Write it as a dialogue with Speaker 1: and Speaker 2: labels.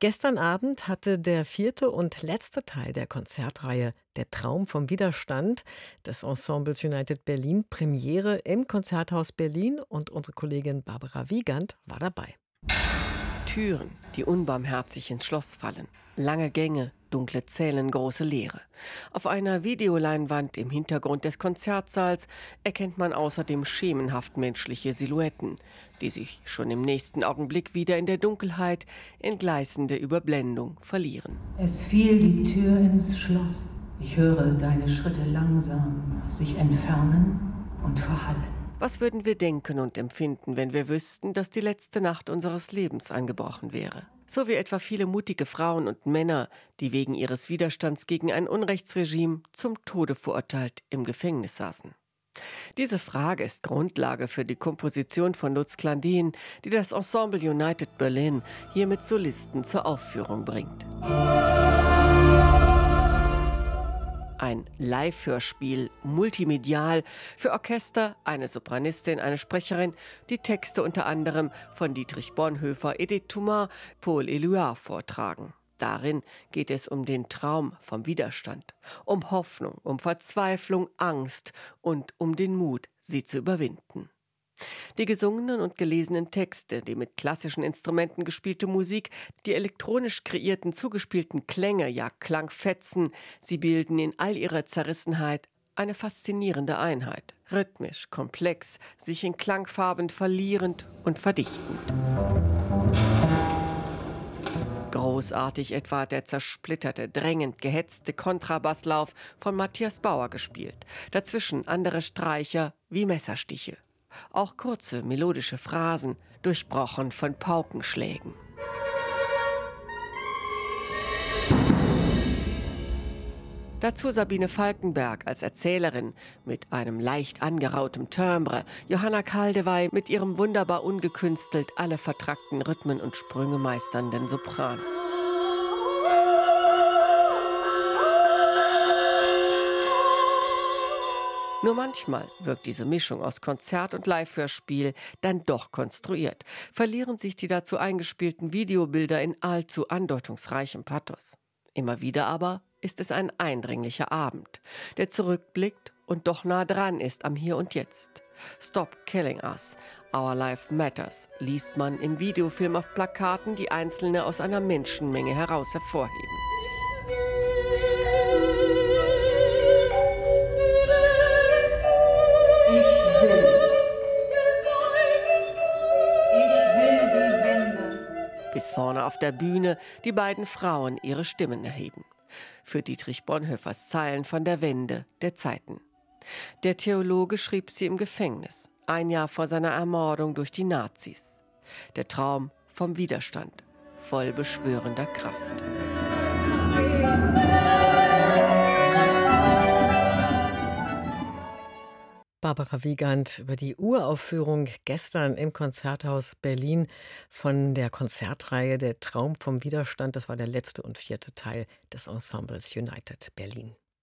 Speaker 1: Gestern Abend hatte der vierte und letzte Teil der Konzertreihe Der Traum vom Widerstand des Ensembles United Berlin Premiere im Konzerthaus Berlin und unsere Kollegin Barbara Wiegand war dabei.
Speaker 2: Türen, die unbarmherzig ins Schloss fallen, lange Gänge, dunkle Zellen, große Leere. Auf einer Videoleinwand im Hintergrund des Konzertsaals erkennt man außerdem schemenhaft menschliche Silhouetten, die sich schon im nächsten Augenblick wieder in der Dunkelheit in gleißende Überblendung verlieren.
Speaker 3: Es fiel die Tür ins Schloss. Ich höre deine Schritte langsam sich entfernen und verhallen.
Speaker 2: Was würden wir denken und empfinden, wenn wir wüssten, dass die letzte Nacht unseres Lebens angebrochen wäre? So wie etwa viele mutige Frauen und Männer, die wegen ihres Widerstands gegen ein Unrechtsregime zum Tode verurteilt im Gefängnis saßen. Diese Frage ist Grundlage für die Komposition von Lutz Klandin, die das Ensemble United Berlin hier mit Solisten zur Aufführung bringt. Ein Live-Hörspiel, multimedial, für Orchester, eine Sopranistin, eine Sprecherin, die Texte unter anderem von Dietrich Bonhoeffer, Edith Thomas, Paul Eluard vortragen. Darin geht es um den Traum vom Widerstand, um Hoffnung, um Verzweiflung, Angst und um den Mut, sie zu überwinden. Die gesungenen und gelesenen Texte, die mit klassischen Instrumenten gespielte Musik, die elektronisch kreierten zugespielten Klänge, ja Klangfetzen, sie bilden in all ihrer Zerrissenheit eine faszinierende Einheit, rhythmisch, komplex, sich in Klangfarben verlierend und verdichtend. Großartig etwa der zersplitterte, drängend gehetzte Kontrabasslauf von Matthias Bauer gespielt. Dazwischen andere Streicher wie Messerstiche. Auch kurze, melodische Phrasen, durchbrochen von Paukenschlägen. Dazu Sabine Falkenberg als Erzählerin mit einem leicht angerautem Timbre, Johanna Kaldewey mit ihrem wunderbar ungekünstelt alle vertrackten Rhythmen und Sprünge meisternden Sopran. Nur manchmal wirkt diese Mischung aus Konzert und Live-Hörspiel dann doch konstruiert, verlieren sich die dazu eingespielten Videobilder in allzu andeutungsreichem Pathos. Immer wieder aber ist es ein eindringlicher Abend, der zurückblickt und doch nah dran ist am Hier und Jetzt. Stop Killing Us, Our Life Matters liest man im Videofilm auf Plakaten, die Einzelne aus einer Menschenmenge heraus hervorheben. Bis vorne auf der Bühne die beiden Frauen ihre Stimmen erheben für Dietrich Bonhoeffers Zeilen von der Wende der Zeiten. Der Theologe schrieb sie im Gefängnis, ein Jahr vor seiner Ermordung durch die Nazis. Der Traum vom Widerstand, voll beschwörender Kraft.
Speaker 1: Barbara Wiegand über die Uraufführung gestern im Konzerthaus Berlin von der Konzertreihe Der Traum vom Widerstand. Das war der letzte und vierte Teil des Ensembles United Berlin.